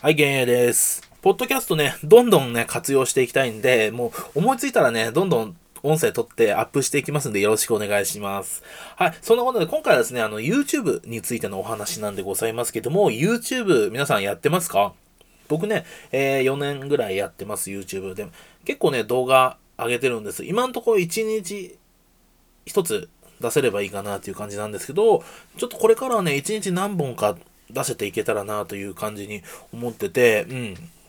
はい、幻影です。ポッドキャストね、どんどんね、活用していきたいんで、もう思いついたらね、どんどん音声取ってアップしていきますんで、よろしくお願いします。はい、そんなことで、今回はですね、あの、YouTube についてのお話なんでございますけども、YouTube 皆さんやってますか？僕ね、えー4年ぐらいやってます、YouTube で。結構ね、動画上げてるんです。今のところ1日一つ出せればいいかなっていう感じなんですけど、ちょっとこれからはね、一日何本か出せていけたらなという感じに思ってて、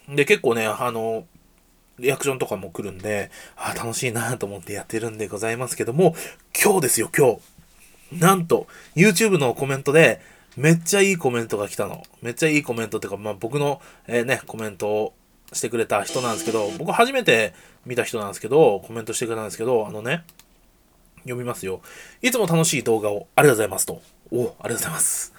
うん。で、結構ね、あの、リアクションとかも来るんで、あ楽しいなと思ってやってるんでございますけども、今日ですよ、今日。なんと、YouTube のコメントで、めっちゃいいコメントが来たの。めっちゃいいコメントっていうか、まあ僕の、えーね、コメントをしてくれた人なんですけど、僕初めて見た人なんですけど、コメントしてくれたんですけど、あのね、読みますよ。いつも楽しい動画をありがとうございますと。おありがとうございます。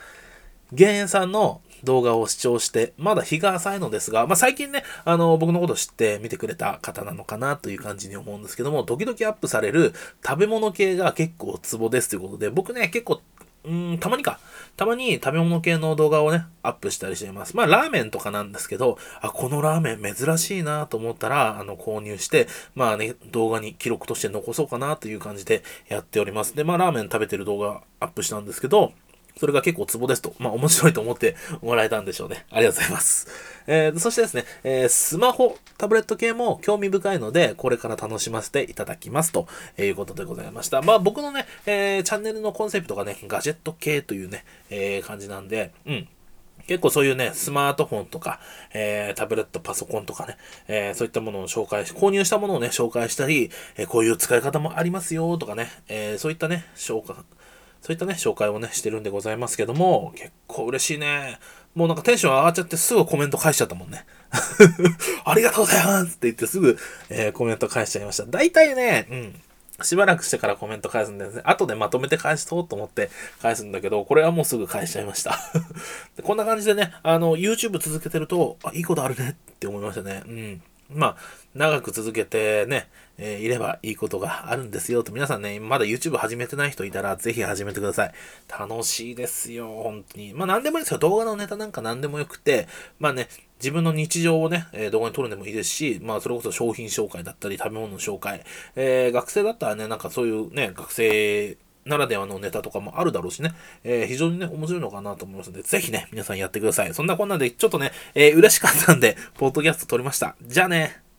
減塩さんの動画を視聴して、まだ日が浅いのですが、まあ、最近ね、あの、僕のこと知って見てくれた方なのかなという感じに思うんですけども、時々アップされる食べ物系が結構ツボですということで、僕ね、結構、うん、たまにか。たまに食べ物系の動画をね、アップしたりしています。まあ、ラーメンとかなんですけど、あ、このラーメン珍しいなと思ったら、あの、購入して、まあね、動画に記録として残そうかなという感じでやっております。で、まあ、ラーメン食べてる動画アップしたんですけど、それが結構ツボですと。まあ面白いと思ってもらえたんでしょうね。ありがとうございます。えー、そしてですね、えースマホ、タブレット系も興味深いので、これから楽しませていただきますということでございました。まあ僕のね、えーチャンネルのコンセプトがね、ガジェット系というね、えー感じなんで、うん。結構そういうね、スマートフォンとか、えータブレット、パソコンとかね、えーそういったものを紹介し、購入したものをね、紹介したり、えーこういう使い方もありますよとかね、えそういったね、紹介、そういったね、紹介をね、してるんでございますけども、結構嬉しいね。もうなんかテンション上がっちゃってすぐコメント返しちゃったもんね。ありがとうございますって言ってすぐ、えーコメント返しちゃいました。大体ね、うん。しばらくしてからコメント返すんですね。後でまとめて返しそうと思って返すんだけど、これはもうすぐ返しちゃいました。こんな感じでね、あの、YouTube 続けてると、あ、いいことあるねって思いましたね。うん。まあ、長く続けてね、えーいればいいことがあるんですよと、皆さんね、まだ YouTube 始めてない人いたら、ぜひ始めてください。楽しいですよ、本当に。まあ、何でもいいですよ。動画のネタなんか何でもよくて、まあね、自分の日常をね、えー動画に撮るんでもいいですし、まあ、それこそ商品紹介だったり、食べ物の紹介。えー学生だったらね、なんかそういうね、学生、ならではのネタとかもあるだろうしね、えー非常にね、面白いのかなと思いますので、ぜひね、皆さんやってください。そんなこんなで、ちょっとね、えー嬉しかったんで、ポッドキャスト撮りました。じゃあね。